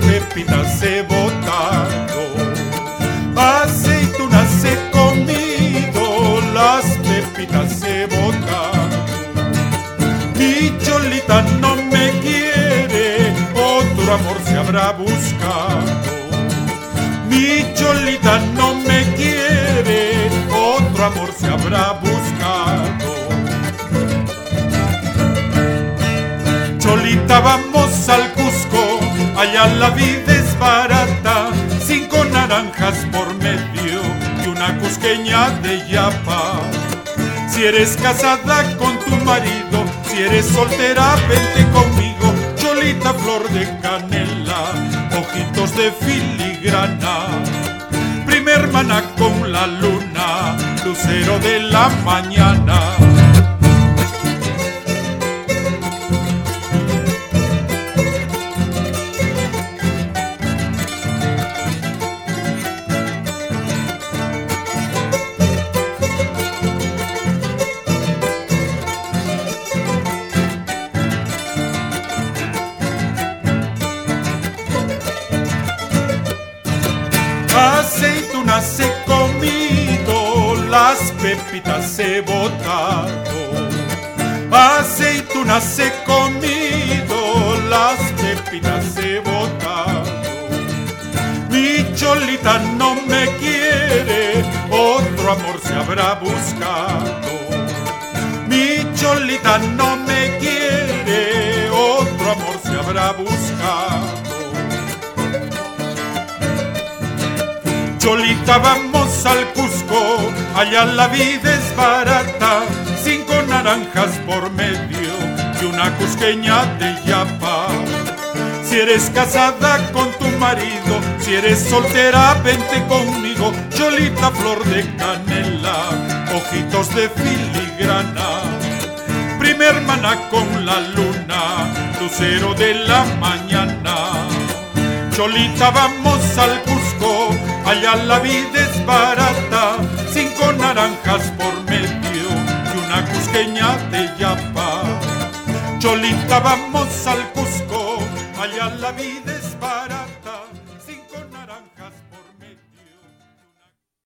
pepitas he botado, aceitunas he comido, las pepitas he botado. Mi cholita no me quiere, otro amor se habrá buscado. Mi cholita no me quiere, otro amor se habrá buscado. Cholita, vamos al Cusco la vida es barata, cinco naranjas por medio y una cusqueña de yapa. Si eres casada con tu marido, si eres soltera, vente conmigo, Cholita flor de canela, ojitos de filigrana. Primer hermana con la luna, lucero de la mañana. Las pepitas he botado. Aceitunas he comido, las pepitas he botado. Mi cholita no me quiere, otro amor se habrá buscado. Mi cholita no me quiere, otro amor se habrá buscado. Cholita, vamos al Cusco, allá la vida es barata, cinco naranjas por medio y una cusqueña de yapa. Si eres casada con tu marido, si eres soltera, vente conmigo, Cholita, flor de canela, ojitos de filigrana. Primer hermana con la luna, lucero de la mañana. Cholita, vamos al Cusco, allá la vida es barata, cinco naranjas por medio y una cusqueña de yapa. Cholita, vamos al Cusco, allá la vida